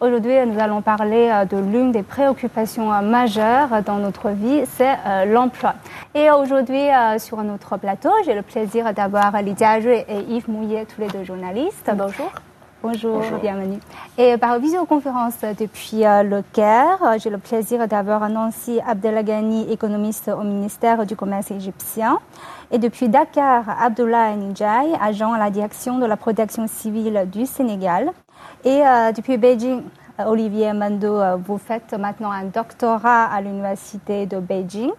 Aujourd'hui, nous allons parler euh, de l'une des préoccupations euh, majeures dans notre vie, c'est euh, l'emploi. Et aujourd'hui, sur notre plateau, j'ai le plaisir d'avoir Lydia Rui et Yves Mouillet, tous les deux journalistes. Bonjour. Bonjour, bienvenue. Et par visioconférence depuis le Caire, j'ai le plaisir d'avoir Nancy Abdelghani, économiste au ministère du Commerce égyptien. Et depuis Dakar, Abdullah Nijai, agent à la direction de la protection civile du Sénégal. Et depuis Beijing, euh, Olivier Mando, euh, vous faites maintenant un doctorat à l'université de Beijing.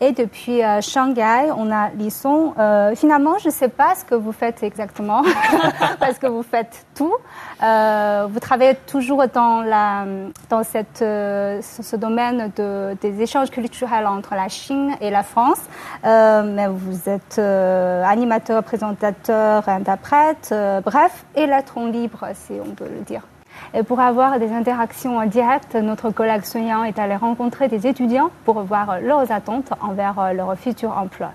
Et depuis euh, Shanghai, on a Lisson. finalement, je ne sais pas ce que vous faites exactement, parce que vous faites tout. vous travaillez toujours dans, la, dans cette, ce domaine de, des échanges culturels entre la Chine et la France. mais vous êtes animateur, présentateur, interprète, bref, électron libre, si on peut le dire. Et pour avoir des interactions directes, notre collègue Soyan est allé rencontrer des étudiants pour voir leurs attentes envers leur futur emploi.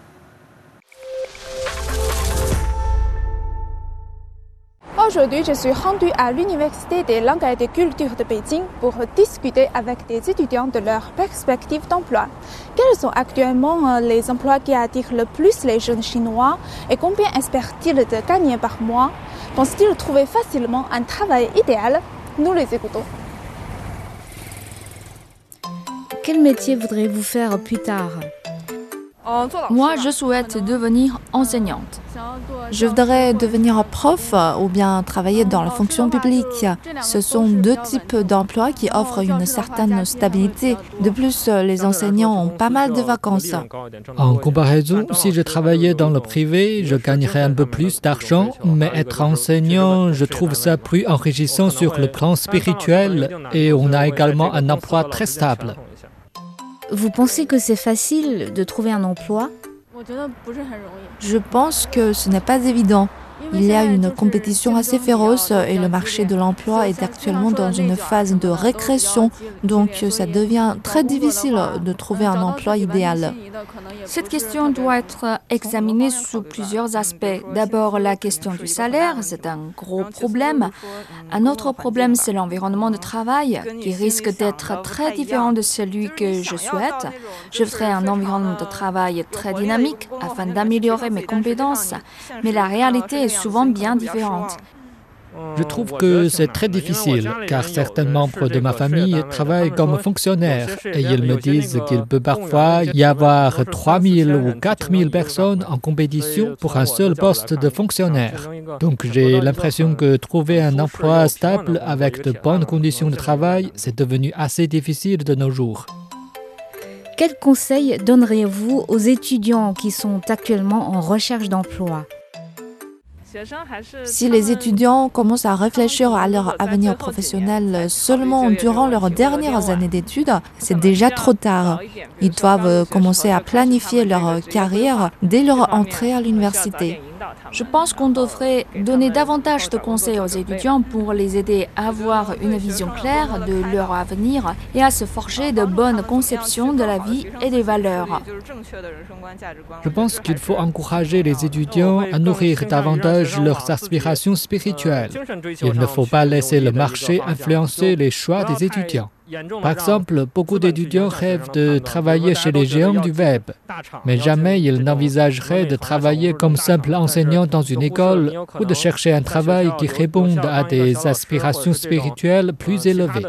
Aujourd'hui, je suis rendue à l'Université des langues et des cultures de Beijing pour discuter avec des étudiants de leurs perspectives d'emploi. Quels sont actuellement euh, les emplois qui attirent le plus les jeunes chinois et combien espèrent-ils de gagner par mois? Pensent-ils trouver facilement un travail idéal? Nous les écoutons. Quel métier voudrez-vous faire plus tard? Moi, je souhaite devenir enseignante. Je voudrais devenir prof ou bien travailler dans la fonction publique. Ce sont deux types d'emplois qui offrent une certaine stabilité. De plus, les enseignants ont pas mal de vacances. En comparaison, si je travaillais dans le privé, je gagnerais un peu plus d'argent, mais être enseignant, je trouve ça plus enrichissant sur le plan spirituel et on a également un emploi très stable. Vous pensez que c'est facile de trouver un emploi? Je pense que ce n'est pas évident. Il y a une compétition assez féroce et le marché de l'emploi est actuellement dans une phase de récréation, donc ça devient très difficile de trouver un emploi idéal. Cette question doit être examinée sous plusieurs aspects. D'abord, la question du salaire, c'est un gros problème. Un autre problème, c'est l'environnement de travail, qui risque d'être très différent de celui que je souhaite. Je voudrais un environnement de travail très dynamique afin d'améliorer mes compétences, mais la réalité est souvent bien différente. Je trouve que c'est très difficile car certains membres de ma famille travaillent comme fonctionnaires et ils me disent qu'il peut parfois y avoir 3000 ou 4000 personnes en compétition pour un seul poste de fonctionnaire. Donc j'ai l'impression que trouver un emploi stable avec de bonnes conditions de travail, c'est devenu assez difficile de nos jours. Quels conseils donneriez-vous aux étudiants qui sont actuellement en recherche d'emploi? Si les étudiants commencent à réfléchir à leur avenir professionnel seulement durant leurs dernières années d'études, c'est déjà trop tard. Ils doivent commencer à planifier leur carrière dès leur entrée à l'université. Je pense qu'on devrait donner davantage de conseils aux étudiants pour les aider à avoir une vision claire de leur avenir et à se forger de bonnes conceptions de la vie et des valeurs. Je pense qu'il faut encourager les étudiants à nourrir davantage leurs aspirations spirituelles. Il ne faut pas laisser le marché influencer les choix des étudiants. Par exemple, beaucoup d'étudiants rêvent de travailler chez les géants du web, mais jamais ils n'envisageraient de travailler comme simple enseignant dans une école ou de chercher un travail qui réponde à des aspirations spirituelles plus élevées.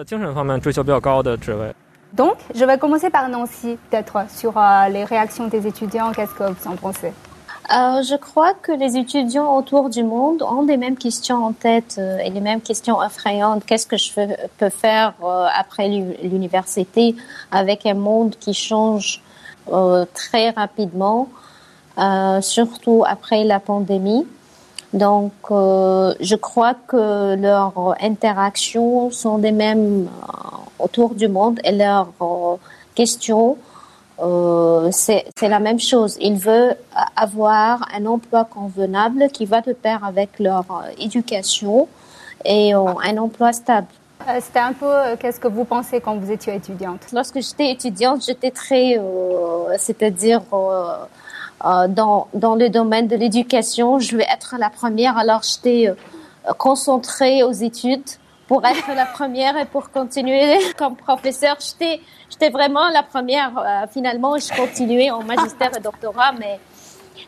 Donc, je vais commencer par Nancy, peut-être, sur euh, les réactions des étudiants. Qu'est-ce que vous en pensez? Euh, je crois que les étudiants autour du monde ont les mêmes questions en tête euh, et les mêmes questions effrayantes. Qu'est-ce que je peux faire euh, après l'université avec un monde qui change très rapidement, surtout après la pandémie. Donc, je crois que leurs interactions sont les mêmes autour du monde et leurs questions euh, c'est la même chose. Ils veulent avoir un emploi convenable qui va de pair avec leur euh, éducation et euh, un emploi stable. C'était un peu qu'est-ce que vous pensez quand vous étiez étudiante? Lorsque j'étais étudiante, j'étais très, c'est-à-dire dans, dans le domaine de l'éducation, je voulais être la première. Alors j'étais concentrée aux études pour être la première et pour continuer comme professeur. J'étais, j'étais vraiment la première. Euh, finalement, je continuais en magistère et doctorat, mais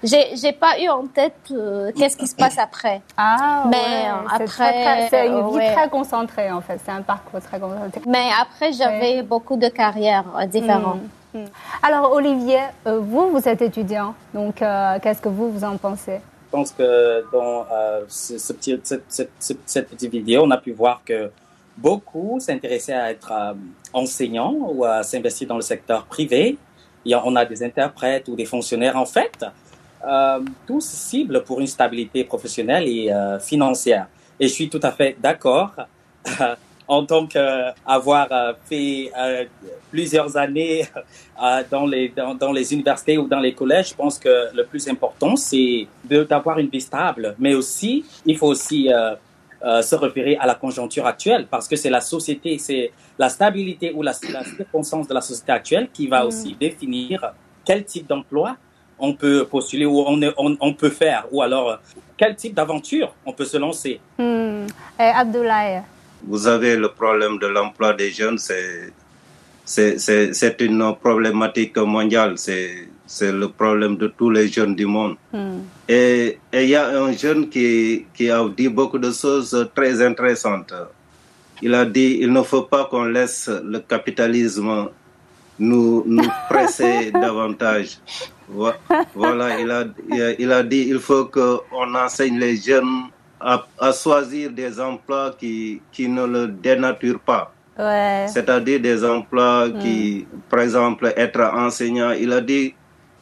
j'ai, j'ai pas eu en tête euh, qu'est-ce qui se passe après. Ah, mais ouais, après, c'est une vie très concentrée en fait. C'est un parcours très concentré. Mais après, j'avais beaucoup de carrières différentes. Hmm, hmm. Alors Olivier, vous, vous êtes étudiant, donc qu'est-ce que vous vous en pensez? Pense que dans euh, cette, petite vidéo, on a pu voir que beaucoup s'intéressaient à être euh, enseignants ou à s'investir dans le secteur privé. Et on a des interprètes ou des fonctionnaires, en fait, euh, tous cibles pour une stabilité professionnelle et financière. Et je suis tout à fait d'accord en tant qu'avoir euh, fait euh, plusieurs années euh, dans, les, dans, dans, les universités ou dans les collèges, je pense que le plus important, c'est d'avoir une vie stable. Mais aussi, il faut aussi se référer à la conjoncture actuelle parce que c'est la société, c'est la stabilité ou la, la, circonstance de la société actuelle qui va mm. aussi définir quel type d'emploi on peut postuler ou on, on, on, peut faire ou alors quel type d'aventure on peut se lancer. Mm. Et Abdoulaye, vous avez le problème de l'emploi des jeunes, c'est une problématique mondiale, c'est le problème de tous les jeunes du monde. Hmm. Et il y a un jeune qui, qui a dit beaucoup de choses très intéressantes. Il a dit il ne faut pas qu'on laisse le capitalisme nous, nous presser davantage. Voilà, il a, il a dit il faut qu'on enseigne les jeunes à, à, choisir des emplois qui, qui ne le dénaturent pas. Ouais. C'est-à-dire des emplois qui, par exemple, être enseignant, il a dit,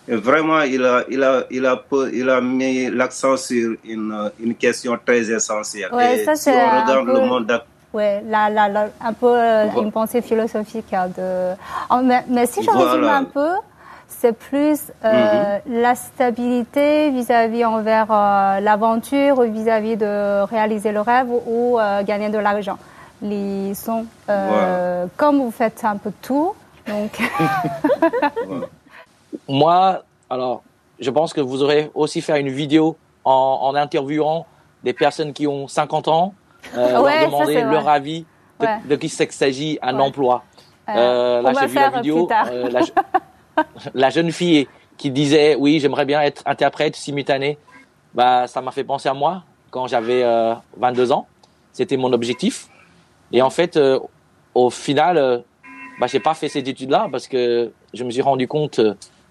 vraiment, il a, il a, il a, il a mis l'accent sur une, une question très essentielle. Ouais, Et ça, si on regarde peu... le monde Ouais, la, la, un peu euh, une pensée philosophique. Hein, de... Oh, mais, mais, si je voilà. résume un peu, c'est plus euh, mhm. la stabilité vis-à-vis envers euh, l'aventure, vis-à-vis de réaliser le rêve ou euh, gagner de l'argent. Les sont comme vous faites un peu tout, donc. Moi, alors, je pense que vous aurez aussi fait une vidéo en, en interviewant des personnes qui ont 50 ans, ouais, leur demander leur avis de, ouais. de qui s'agit un ouais. emploi. là, j'ai vu la vidéo. La, la jeune fille qui disait oui, j'aimerais bien être interprète simultané, bah ça m'a fait penser à moi quand j'avais 22 euh, ans. C'était mon objectif. Et en fait, euh, au final, euh, bah j'ai pas fait ces études-là parce que je me suis rendu compte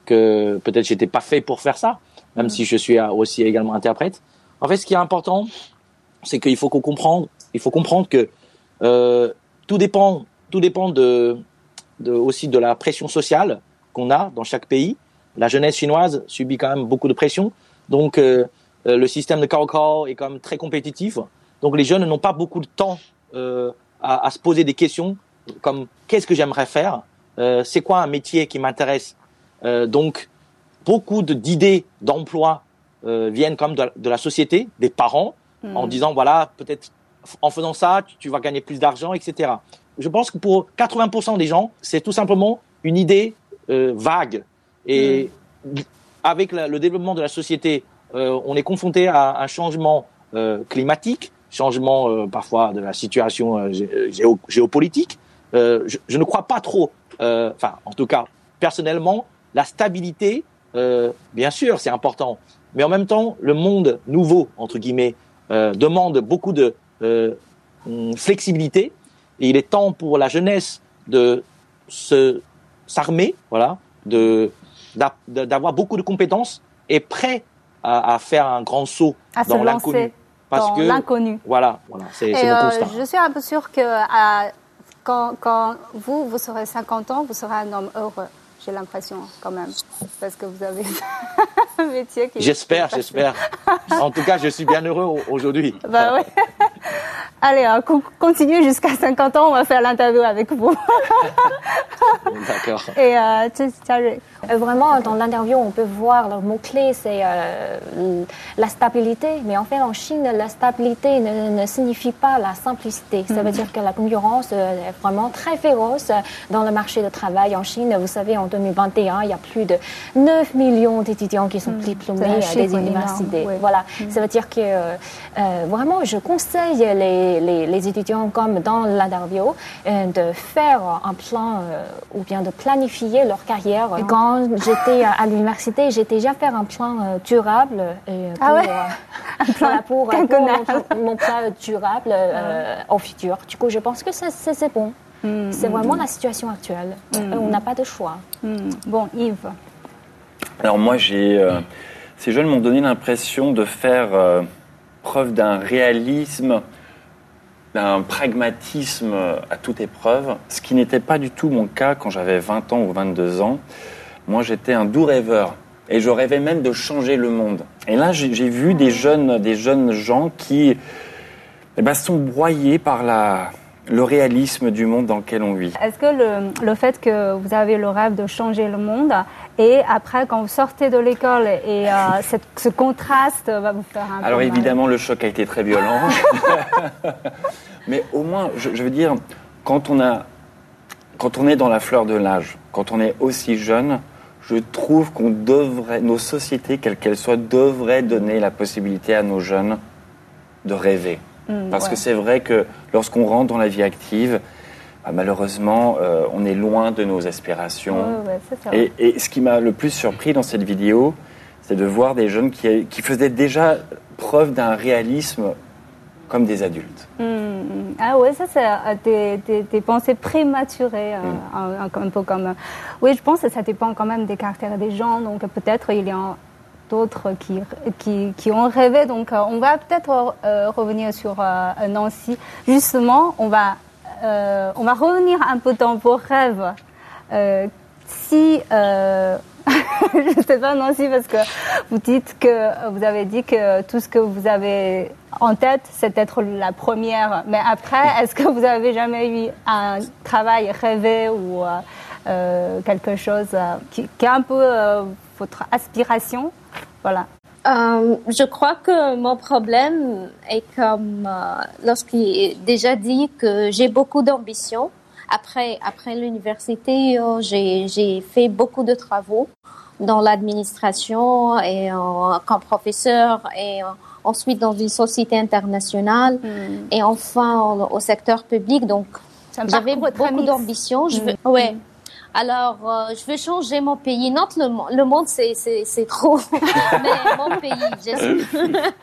que peut-être j'étais pas fait pour faire ça, même si je suis aussi également interprète. En fait, ce qui est important, c'est qu'il faut qu'on comprenne, il faut comprendre que tout dépend, tout dépend de aussi de la pression sociale qu'on a dans chaque pays. La jeunesse chinoise subit quand même beaucoup de pression. Donc, euh, euh, le système de Cao est quand même très compétitif. Donc, les jeunes n'ont pas beaucoup de temps euh, à, à, se poser des questions comme qu'est-ce que j'aimerais faire? Euh, C'est quoi un métier qui m'intéresse? Donc, beaucoup d'idées d'emploi viennent comme de, de, la société, des parents, mmh. en disant voilà, peut-être en faisant ça, tu, tu vas gagner plus d'argent, etc. Je pense que pour 80% des gens, c'est tout simplement une idée euh, vague. Et mm. avec la, le développement de la société, euh, on est confronté à un changement euh, climatique, changement parfois de la situation géo géopolitique. Je, je, ne crois pas trop, enfin en tout cas personnellement, la stabilité, bien sûr, c'est important, mais en même temps, le monde nouveau entre guillemets demande beaucoup de flexibilité. Et il est temps pour la jeunesse de se s'armer, voilà, de d'avoir beaucoup de compétences et prêt à, à faire un grand saut à dans l'inconnu. Parce que l'inconnu. Voilà, voilà c'est mon euh, constat. Je suis un peu sûre que euh, quand, quand vous, vous serez 50 ans, vous serez un homme heureux. J'ai l'impression quand même, parce que vous avez un métier qui. J'espère, j'espère. en tout cas, je suis bien heureux aujourd'hui. Bah oui. Allez, euh, continue jusqu'à 50 ans, on va faire l'interview avec vous. D'accord. Et euh, euh, Vraiment, dans l'interview, on peut voir le mot-clé, c'est euh, la stabilité. Mais en fait, en Chine, la stabilité ne, signifie pas la simplicité. Ça veut mm. dire que la concurrence est vraiment très féroce dans le marché du travail en Chine. Vous savez, en 2021, il y a plus de 9 millions d'étudiants qui sont mm. diplômés des universités. Voilà. Mm. Ça veut dire que vraiment, je conseille les les, étudiants, comme dans l'interview, euh, de faire un plan euh, ou bien de planifier leur carrière. quand j'étais à l'université, j'ai déjà fait un plan euh, durable ah pour, un plan pour, mon, plan durable au futur. Du coup, je pense que c'est bon. Hmm, c'est vraiment hmm. la situation actuelle. Hmm. On n'a pas de choix. Bon, Yves. Alors moi, j'ai ces jeunes m'ont donné l'impression de faire d'un réalisme d'un pragmatisme à toute épreuve, ce qui n'était pas du tout mon cas quand j'avais 20 ans ou 22 ans. Moi, j'étais un doux rêveur et je rêvais même de changer le monde. Et là, j'ai vu des jeunes, des jeunes gens qui eh ben, sont broyés par la, le réalisme du monde dans lequel on vit. Est-ce que le, le, fait que vous avez le rêve de changer le monde et après quand vous sortez de l'école et euh, cette, ce contraste va vous faire un Alors évidemment le choc a été très violent, mais au moins je, je, veux dire quand on a quand on est dans la fleur de l'âge, quand on est aussi jeune, je trouve qu'on devrait nos sociétés quelles qu'elles soient devraient donner la possibilité à nos jeunes de rêver. Mm, Parce que c'est vrai que lorsqu'on rentre dans la vie active, malheureusement, euh, on est loin de nos aspirations. et, et, ce qui m'a le plus surpris dans cette vidéo, c'est de voir des jeunes qui, qui faisaient déjà preuve d'un réalisme comme des adultes. Mm, mm. Ah ouais, ça c'est euh, des, des, pensées prématurées, euh, un, un, peu comme... oui, je pense que ça dépend quand même des caractères des gens, donc peut-être il y a d'autres qui, qui, qui, ont rêvé. Donc, on va peut-être euh, revenir sur Nancy. Justement, on va, on va revenir un peu dans vos rêves. si, je ne sais pas Nancy, parce que vous dites que vous avez dit que tout ce que vous avez en tête, c'est d'être la première. Mais après, est-ce que vous avez jamais eu un travail rêvé ou quelque chose qui, qui, est un peu votre aspiration? Voilà. Euh, je crois que mon problème est comme euh, lorsqu'il est déjà dit que j'ai beaucoup d'ambition. Après, après l'université, euh, j'ai fait beaucoup de travaux dans l'administration et comme professeur et ensuite dans une société internationale hmm. et enfin au secteur public. Donc, j'avais beaucoup d'ambition. Je veux, hmm. ouais. Alors, euh, je veux changer mon pays. Non, le, le monde, c'est, trop. Mais mon pays, j'espère.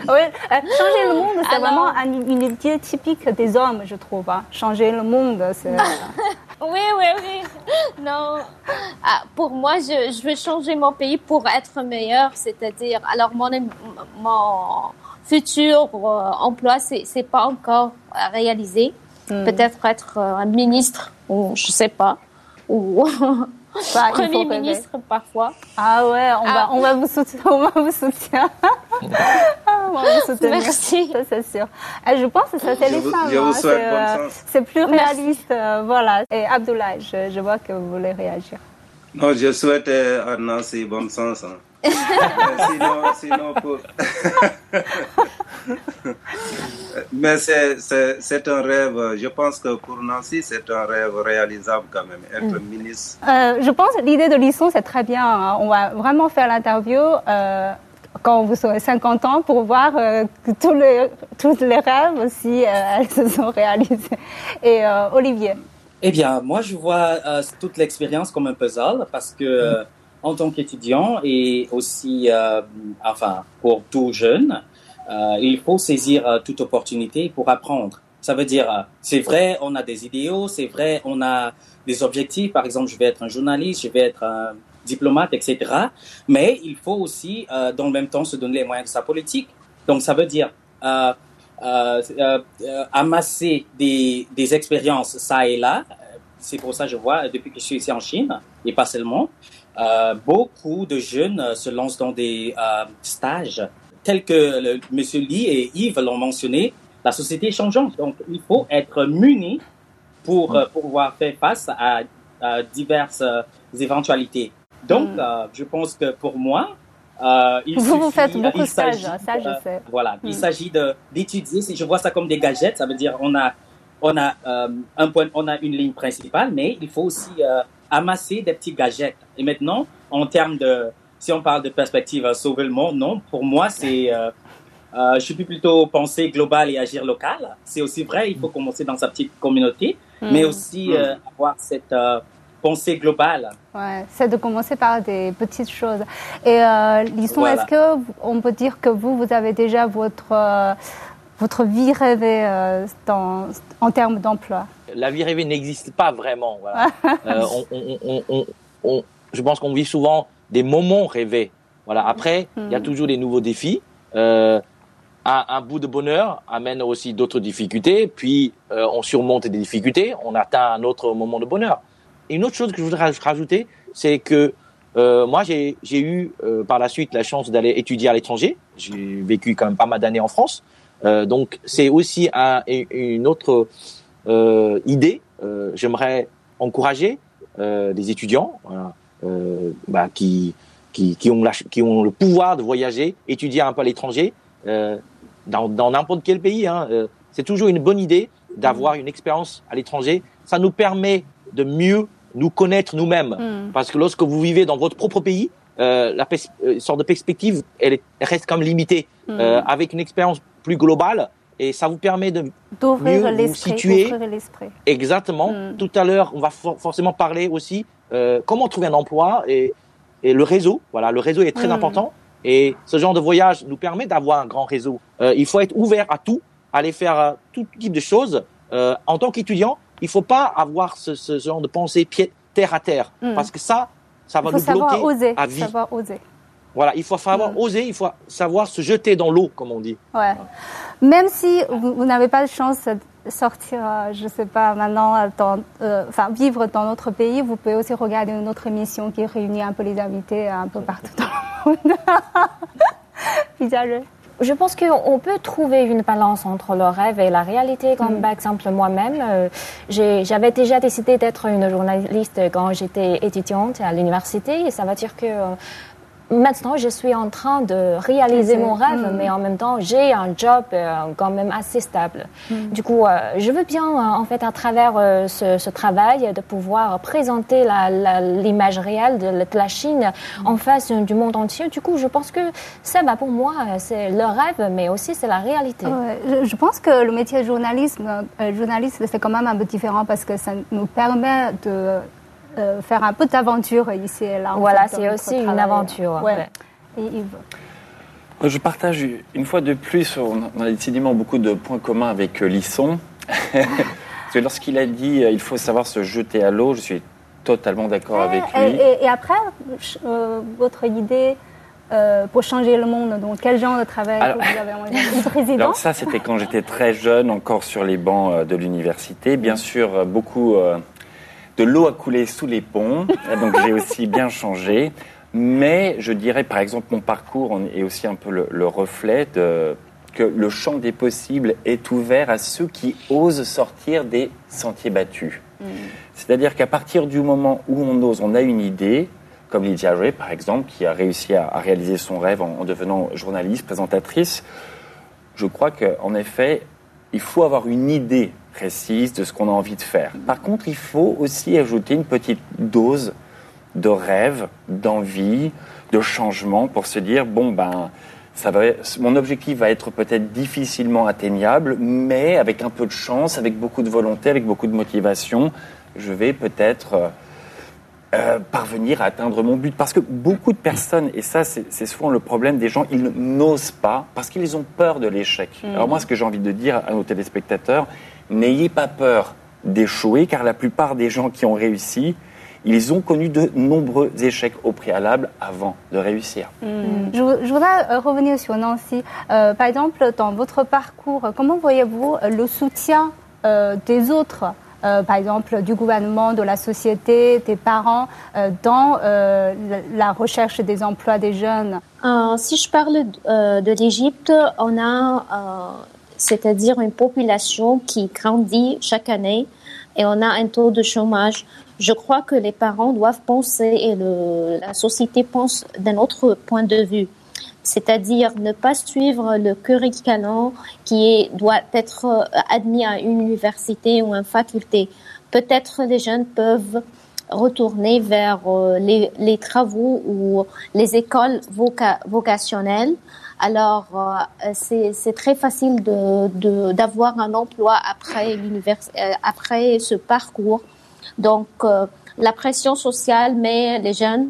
oui, euh, changer le monde, c'est vraiment une idée typique des hommes, je trouve. Hein. Changer le monde, c'est... oui, oui, oui. Non. Ah, pour moi, je, je, veux changer mon pays pour être meilleur. C'est-à-dire, alors, mon, mon futur euh, emploi, c'est, c'est pas encore réalisé. Hmm. Peut-être être un ministre, ou je sais pas ou bah, Premier ministre parfois. Ah ouais, on, va, ah. on va vous soutenir. On va vous soutenir. on va vous soutenir. Merci. Ça, c'est sûr. Et je pense que ça, c'est les femmes. Hein. Euh, c'est plus réaliste. Euh, voilà. Et Abdoulaye, je, je, vois que vous voulez réagir. Non, je souhaite à Nancy bon sens. Hein. Sinon, sinon pour... Mais c'est un rêve, je pense que pour Nancy, c'est un rêve réalisable quand même, être mm. ministre. Euh, je pense que l'idée de Lisson, c'est très bien. Hein. On va vraiment faire l'interview. Euh, quand vous aurez 50 ans pour voir euh, que tous les, tous les rêves aussi, elles se sont réalisés. Et Olivier Eh bien, moi, je vois toute l'expérience comme un puzzle parce que en tant qu'étudiant et aussi, euh, enfin, pour tout jeune, euh, il faut saisir euh, toute opportunité pour apprendre. Ça veut dire, c'est vrai, on a des idéaux, c'est vrai, on a des objectifs. Par exemple, je vais être un journaliste, je vais être un diplomate, etc. Mais il faut aussi, dans le même temps, se donner les moyens de sa politique. Donc, ça veut dire amasser des, des expériences ça et là. C'est pour ça que je vois, depuis que je suis ici en Chine, et pas seulement, euh, beaucoup de jeunes euh, se lancent dans des euh, stages tels que le, Monsieur Lee et Yves l'ont mentionné. la société est changeante. Donc, il faut être muni pour euh, pouvoir faire face à, diverses éventualités. Donc, mm. je pense que pour moi, il vous, vous faites beaucoup de stages, ça je sais. voilà, il mm. s'agit d'étudier. Si je vois ça comme des gadgets, ça veut dire on a on a un point, on a une ligne principale, mais il faut aussi amasser des petits gadgets. Et maintenant, en termes de, si on parle de perspective à sauver le monde, non, pour moi, c'est, euh, euh, je suis plutôt penser global et agir local. C'est aussi vrai, il faut commencer dans sa petite communauté, hmm. mais aussi euh, avoir cette pensée globale. Ouais, c'est de commencer par des petites choses. Et euh, Lisson, est-ce que on peut dire que vous, vous avez déjà votre votre vie rêvée dans, en termes d'emploi La vie rêvée n'existe pas vraiment. Voilà. on, on, je pense qu'on vit souvent des moments rêvés. Voilà. Après, il y a hmm. toujours des nouveaux défis. Euh, un, un, bout de bonheur amène aussi d'autres difficultés. Puis euh, on surmonte des difficultés, on atteint un autre moment de bonheur. Et une autre chose que je voudrais rajouter, c'est que euh, moi j'ai eu euh, par la suite la chance d'aller étudier à l'étranger. J'ai vécu quand même pas mal d'années en France. Euh, donc c'est aussi un, une autre idée. J'aimerais encourager des étudiants. Voilà euh, bah, qui, qui, qui, ont qui ont le pouvoir de voyager, étudier un peu à l'étranger, euh, dans n'importe quel pays. Hein, euh, c'est toujours une bonne idée d'avoir une expérience à l'étranger. Ça nous permet de mieux nous connaître nous-mêmes. Mm. Parce que lorsque vous vivez dans votre propre pays, euh, la euh, sorte de perspective, elle, reste comme limitée. Mm. Euh, avec une expérience plus globale, et ça vous permet de mieux vous situer. Exactement. Mm. Tout à l'heure, on va forcément parler aussi euh, comment trouver un emploi et, et, le réseau. Voilà, le réseau est très mm. important. Et ce genre de voyage nous permet d'avoir un grand réseau. Euh, il faut être ouvert à tout, aller faire euh, tout type de choses. Euh, en tant qu'étudiant, il faut pas avoir ce, ce genre de pensée pied, terre à terre, mm. parce que ça, ça va nous bloquer oser, à vie. Savoir oser. Voilà, il faut savoir mm. oser, il faut savoir se jeter dans l'eau, comme on dit. Ouais. Même si vous, n'avez pas de chance de sortir, euh, je ne sais pas, maintenant, dans, euh, enfin, vivre dans notre pays, vous pouvez aussi regarder une autre émission qui réunit un peu les invités un peu partout dans le monde. Je pense qu'on peut trouver une balance entre le rêve et la réalité. Comme mm. par exemple moi-même, euh, j'avais déjà décidé d'être une journaliste quand j'étais étudiante à l'université. Et ça veut dire que maintenant, je suis en train de réaliser mon rêve, mm. mais en même temps, j'ai un job euh, quand même assez stable. Mm. Du coup, euh, je veux bien, euh, en fait, à travers ce, travail, de pouvoir présenter l'image réelle de, la Chine mm. en face du monde entier. Du coup, je pense que ça, pour moi, c'est le rêve, mais aussi c'est la réalité. je, pense que le métier de journalisme, journaliste, c'est quand même un peu différent parce que ça nous permet de euh, faire un peu d'aventure ici et là. Voilà, c'est aussi une aventure. Je partage une fois de plus, on a décidément beaucoup de points communs avec euh, Lisson. Parce que lorsqu'il a dit euh, il faut savoir se jeter à l'eau, je suis totalement d'accord avec lui. Et, après, votre idée pour changer le monde, donc quel genre de travail vous avez envie président? Alors ça, c'était quand j'étais très jeune, encore sur les bancs de l'université. Bien sûr, beaucoup de l'eau a coulé sous les ponts, donc j'ai aussi bien changé. Mais je dirais, par exemple, mon parcours est aussi un peu le, reflet de, que le champ des possibles est ouvert à ceux qui osent sortir des sentiers battus. Mm. C'est-à-dire qu'à partir du moment où on ose, on a une idée, comme Lydia Ray, par exemple, qui a réussi à, réaliser son rêve en, en, devenant journaliste, présentatrice, je crois qu'en effet, il faut avoir une idée précise de ce qu'on a envie de faire. Par contre, il faut aussi ajouter une petite dose de rêve, d'envie, de changement pour se dire bon ben mon objectif va être peut-être difficilement atteignable, mais avec un peu de chance, avec beaucoup de volonté, avec beaucoup de motivation, je vais peut-être euh, parvenir à atteindre mon but. Parce que beaucoup de personnes, et ça c'est souvent le problème des gens, ils n'osent pas parce qu'ils ont peur de l'échec. Mmh. Alors moi, ce que j'ai envie de dire à nos téléspectateurs, N'ayez pas peur d'échouer, car la plupart des gens qui ont réussi, ils ont connu de nombreux échecs au préalable avant de réussir. Hmm. Je, voudrais euh, revenir sur Nancy. Euh, par exemple, dans votre parcours, comment voyez-vous le soutien euh, des autres par exemple du gouvernement, de la société, des parents, dans la recherche des emplois des jeunes Si je parle de l'Égypte, on a c'est-à-dire une population qui grandit chaque année et on a un taux de chômage. Je crois que les parents doivent penser et la société pense d'un autre point de vue c'est-à-dire ne pas suivre le curriculum qui doit être euh, admis à une université ou une faculté. Peut-être les jeunes peuvent retourner vers euh, les, travaux ou les écoles vocationnelles. Alors, euh, c'est très facile d'avoir un emploi après, après ce parcours. Donc, la pression sociale met les jeunes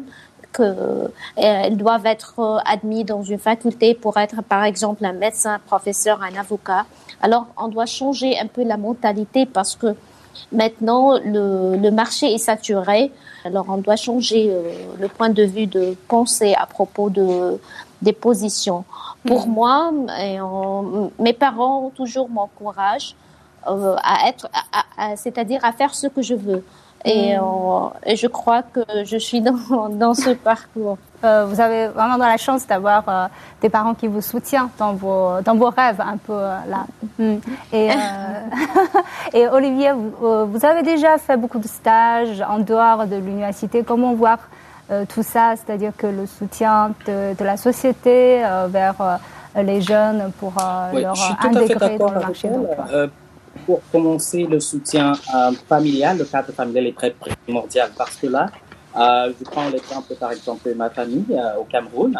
qu'elles doivent être euh, admis dans une faculté pour être, par exemple, un médecin, un professeur, un avocat. Alors, on doit changer un peu la mentalité parce que maintenant, le, le marché est saturé. Alors, on doit changer euh, le point de vue de pensée à propos de, des positions. Pour mm. moi, et mes parents toujours m'encouragent euh, à être, c'est-à-dire à faire ce que je veux. Et, mm. et, je crois que je suis dans, dans ce parcours. Euh, vous avez vraiment de la chance d'avoir euh, des parents qui vous soutiennent dans vos, dans vos rêves un peu euh, là. Mm. Et, euh, et Olivier, vous, vous, avez déjà fait beaucoup de stages en dehors de l'université. Comment voir tout ça, c'est-à-dire que le soutien de, de la société vers les jeunes pour oui, leur je suis tout intégrer à fait dans le marché d'emploi pour commencer, le soutien euh, familial, le cadre familial est très primordial parce que là, euh, je prends l'exemple par exemple de ma famille euh, au Cameroun.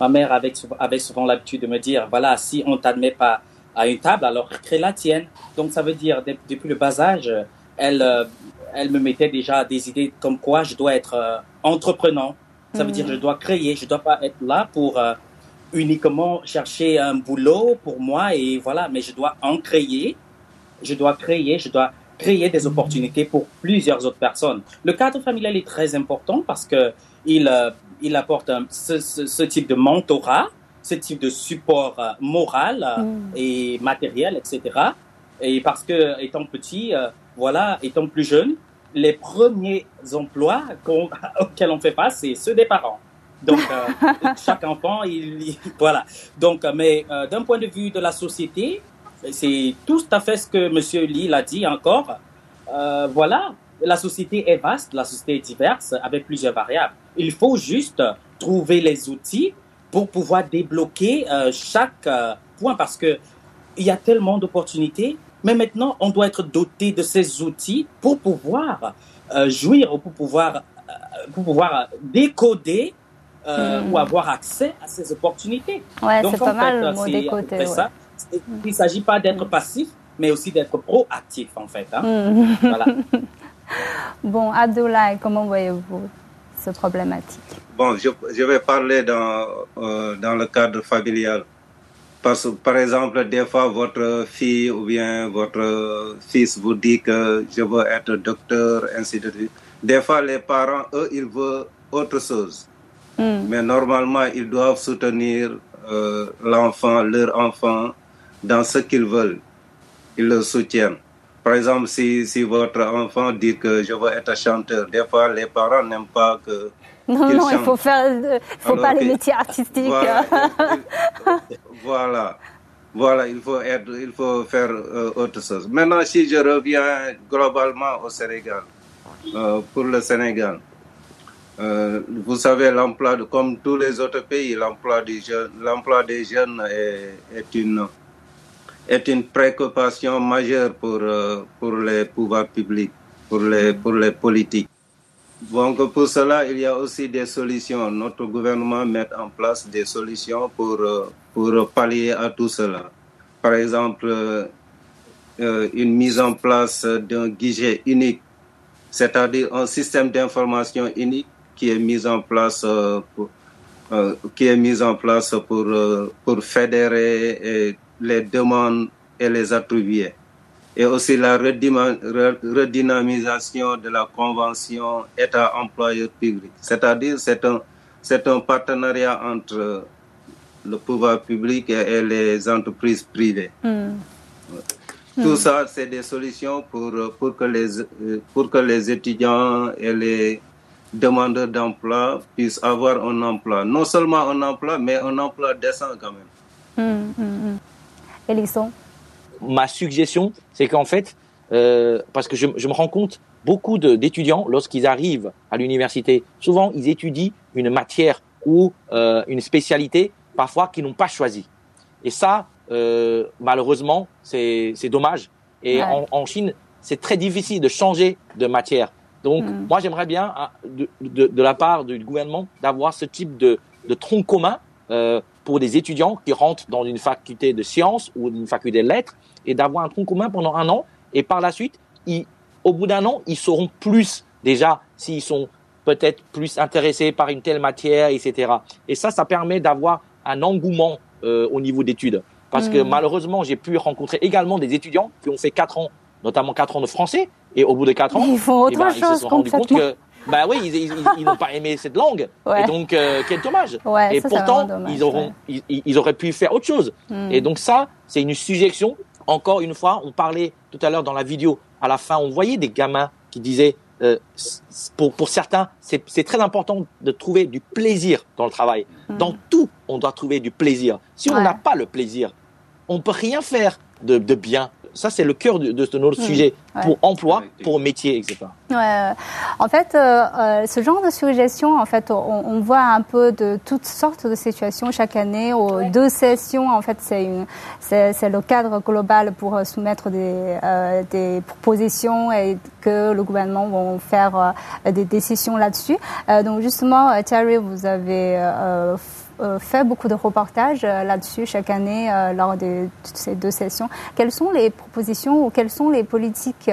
Ma mère avait, avait souvent l'habitude de me dire, voilà, si on t'admet pas à une table, alors crée la tienne. Donc ça veut dire, depuis le bas âge, elle, elle me mettait déjà des idées comme quoi je dois être entreprenant. Ça veut dire mm. je dois créer, je dois pas être là pour uniquement chercher un boulot pour moi et voilà, mais je dois en créer je dois créer, je dois créer des opportunités pour plusieurs autres personnes. Le cadre familial est très important parce que il, euh, il apporte un, ce, ce, ce, type de mentorat, ce type de support euh, moral euh, mm. et matériel, etc. Et parce que étant petit, voilà, étant plus jeune, les premiers emplois auxquels on fait face, c'est ceux des parents. Donc, chaque enfant, il, il, voilà. Donc, mais d'un point de vue de la société, c'est tout à fait ce que M. Lee l'a dit encore. Euh, voilà, la société est vaste, la société est diverse, avec plusieurs variables. Il faut juste trouver les outils pour pouvoir débloquer euh, chaque euh, point parce que il y a tellement d'opportunités. Mais maintenant, on doit être doté de ces outils pour pouvoir euh, jouir ou pour pouvoir, euh, pour pouvoir décoder mmh. ou avoir accès à ces opportunités. Ouais, c'est pas mal le mot décoder. Ouais. Ça, il ne s'agit pas d'être passif, mais aussi d'être proactif, en fait. Hein? Mm. Voilà. bon, Abdoulaye, comment voyez-vous ce problématique? Bon, je, je, vais parler dans, euh, dans le cadre familial. Parce, par exemple, des fois, votre fille ou bien votre fils vous dit que je veux être docteur, ainsi de suite. Des fois, les parents, eux, ils veulent autre chose. Mm. Mais normalement, ils doivent soutenir euh, l'enfant, leur enfant, dans ce qu'ils veulent. Ils le soutiennent. Par exemple, si, si votre enfant dit que je veux être chanteur, des fois les parents n'aiment pas que. Non, non, il faut faire, faut Alors, pas les métiers artistiques. Voilà, il, voilà, voilà, il faut être, il faut faire euh, autre chose. Maintenant, si je reviens globalement au Sénégal, euh, pour le Sénégal, euh, vous savez, l'emploi, comme tous les autres pays, l'emploi des jeunes, l'emploi des jeunes est, est une est une préoccupation majeure pour, euh, pour les pouvoirs publics, pour les, pour les politiques. Donc pour cela, il y a aussi des solutions. Notre gouvernement met en place des solutions pour, euh, pour pallier à tout cela. Par exemple, euh, une mise en place d'un guichet unique, c'est-à-dire un système d'information unique qui est mis en place pour, qui est mis en place pour, pour fédérer et les demandes et les attribuer. Et aussi la redynamisation de la convention État-employeur public. C'est-à-dire, c'est un, c'est un partenariat entre le pouvoir public et les entreprises privées. Mm. Tout mm. ça, c'est des solutions pour, pour, que les, pour que les étudiants et les demandeurs d'emploi puissent avoir un emploi. Non seulement un emploi, mais un emploi décent quand même. Mm, Ma suggestion, c'est qu'en fait, euh, parce que je, me rends compte, beaucoup d'étudiants, lorsqu'ils arrivent à l'université, souvent ils étudient une matière ou euh, une spécialité, parfois qu'ils n'ont pas choisi. Et ça, euh, malheureusement, c'est dommage. Et en, Chine, c'est très difficile de changer de matière. Donc, mm. moi, j'aimerais bien, ah, de, de, de, la part du gouvernement, d'avoir ce type de, de tronc commun pour des étudiants qui rentrent dans une faculté de sciences ou une faculté de lettres et d'avoir un tronc commun pendant un an. Et par la suite, ils, au bout d'un an, ils sauront plus déjà s'ils sont peut-être plus intéressés par une telle matière, etc. Et ça, ça permet d'avoir un engouement euh, au niveau d'études. Parce que hmm. malheureusement, j'ai pu rencontrer également des étudiants qui ont fait quatre ans, notamment quatre ans de français, et au bout de quatre ans, ils font autre eh ben, chose ils se sont rendus compte que bah oui, ils, n'ont pas aimé cette langue. Et donc, euh, quel dommage. et pourtant, ils, auront, ils, auraient pu faire autre chose. Hmm. Et donc ça, c'est une suggestion. Encore une fois, on parlait tout à l'heure dans la vidéo, à la fin, on voyait des gamins qui disaient, euh, pour, pour certains, c'est très important de trouver du plaisir dans le travail. Hmm. Dans tout, on doit trouver du plaisir. Si on n'a pas le plaisir, on peut rien faire de, de bien ça, c'est le cœur de, de notre hmm. sujet pour emploi, pour métier, etc. Ouais. En fait, euh, euh, ce genre de suggestion, en fait, on, voit un peu de toutes sortes de situations chaque année. Aux deux sessions, en fait, c'est c'est le cadre global pour euh, soumettre des, des propositions et que le gouvernement va faire des décisions là-dessus. donc, justement, Thierry, vous avez euh, fait beaucoup de reportages euh, là-dessus chaque année euh, lors de ces deux sessions. Quelles sont les propositions ou quelles sont les politiques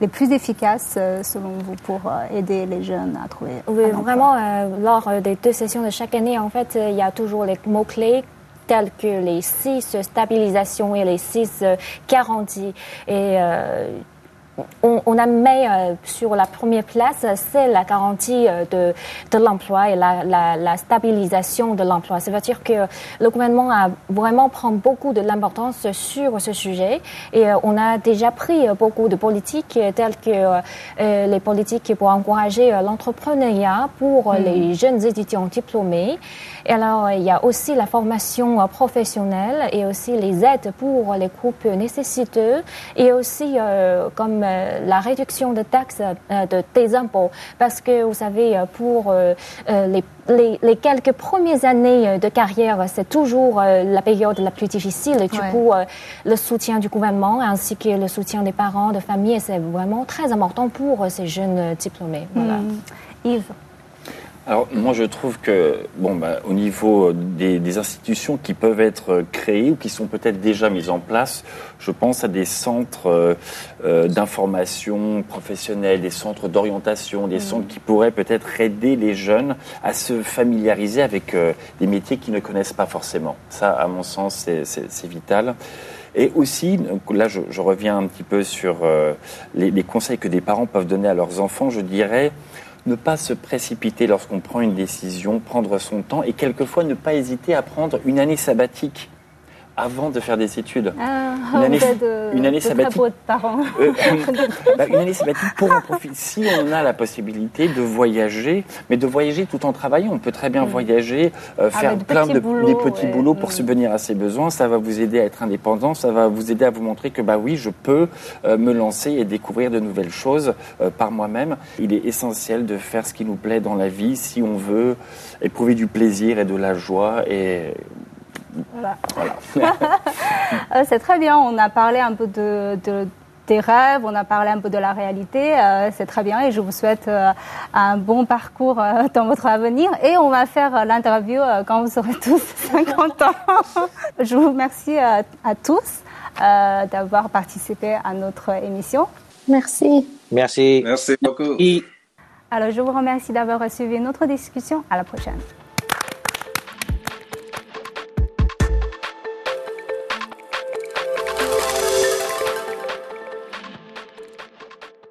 les plus efficaces selon vous pour aider les jeunes à trouver Oui, vraiment, lors des deux sessions de chaque année, en fait, il y a toujours les mots-clés tels que les six stabilisations et les six garanties. Et on, a mis euh, sur la première place, c'est la garantie euh, de, de l'emploi et la, la, stabilisation de l'emploi. Ça veut dire que le gouvernement a vraiment prend beaucoup de l'importance sur ce sujet et euh, on a déjà pris beaucoup de politiques telles que les politiques pour encourager l'entrepreneuriat pour les jeunes étudiants diplômés. Et alors, il y a aussi la formation professionnelle et aussi les aides pour les groupes nécessiteux et aussi comme la réduction de taxes euh, de, des impôts. Parce que, vous savez, euh, pour les, les, quelques premières années de carrière, c'est toujours la période la plus difficile. Du coup, le soutien du gouvernement ainsi que le soutien des parents, de famille, c'est vraiment très important pour ces jeunes diplômés. Voilà. Hmm. Yves alors moi je trouve que bon bah, au niveau des, institutions qui peuvent être créées ou qui sont peut-être déjà mises en place, je pense à des centres euh, euh, d'information professionnelle, des centres d'orientation, des mmh. centres qui pourraient peut-être aider les jeunes à se familiariser avec euh, des métiers qu'ils ne connaissent pas forcément. Ça, à mon sens, c'est vital. Et aussi, là je, je, reviens un petit peu sur les, les conseils que des parents peuvent donner à leurs enfants, je dirais ne pas se précipiter lorsqu'on prend une décision, prendre son temps et quelquefois ne pas hésiter à prendre une année sabbatique avant de faire des études. Ah, une, année, de, une année sabbatique. De parents. Euh, bah, une année sabbatique pour en profiter. Si on a la possibilité de voyager, mais de voyager tout en travaillant, on peut très bien mm. voyager, euh, faire plein de des petits boulots pour mm. subvenir à ses besoins. Ça va vous aider à être indépendant, ça va vous aider à vous montrer que bah oui, je peux euh, me lancer et découvrir de nouvelles choses par moi-même. Il est essentiel de faire ce qui nous plaît dans la vie si on veut éprouver du plaisir et de la joie et voilà. Euh, c'est très bien. On a parlé un peu de, des rêves, on a parlé un peu de la réalité. Euh, c'est très bien et je vous souhaite euh, un bon parcours dans votre avenir. Et on va faire l'interview quand vous serez tous 50 ans. je vous remercie à tous d'avoir participé à notre émission. Merci. Merci. Merci beaucoup. Alors, je vous remercie d'avoir suivi notre discussion. À la prochaine.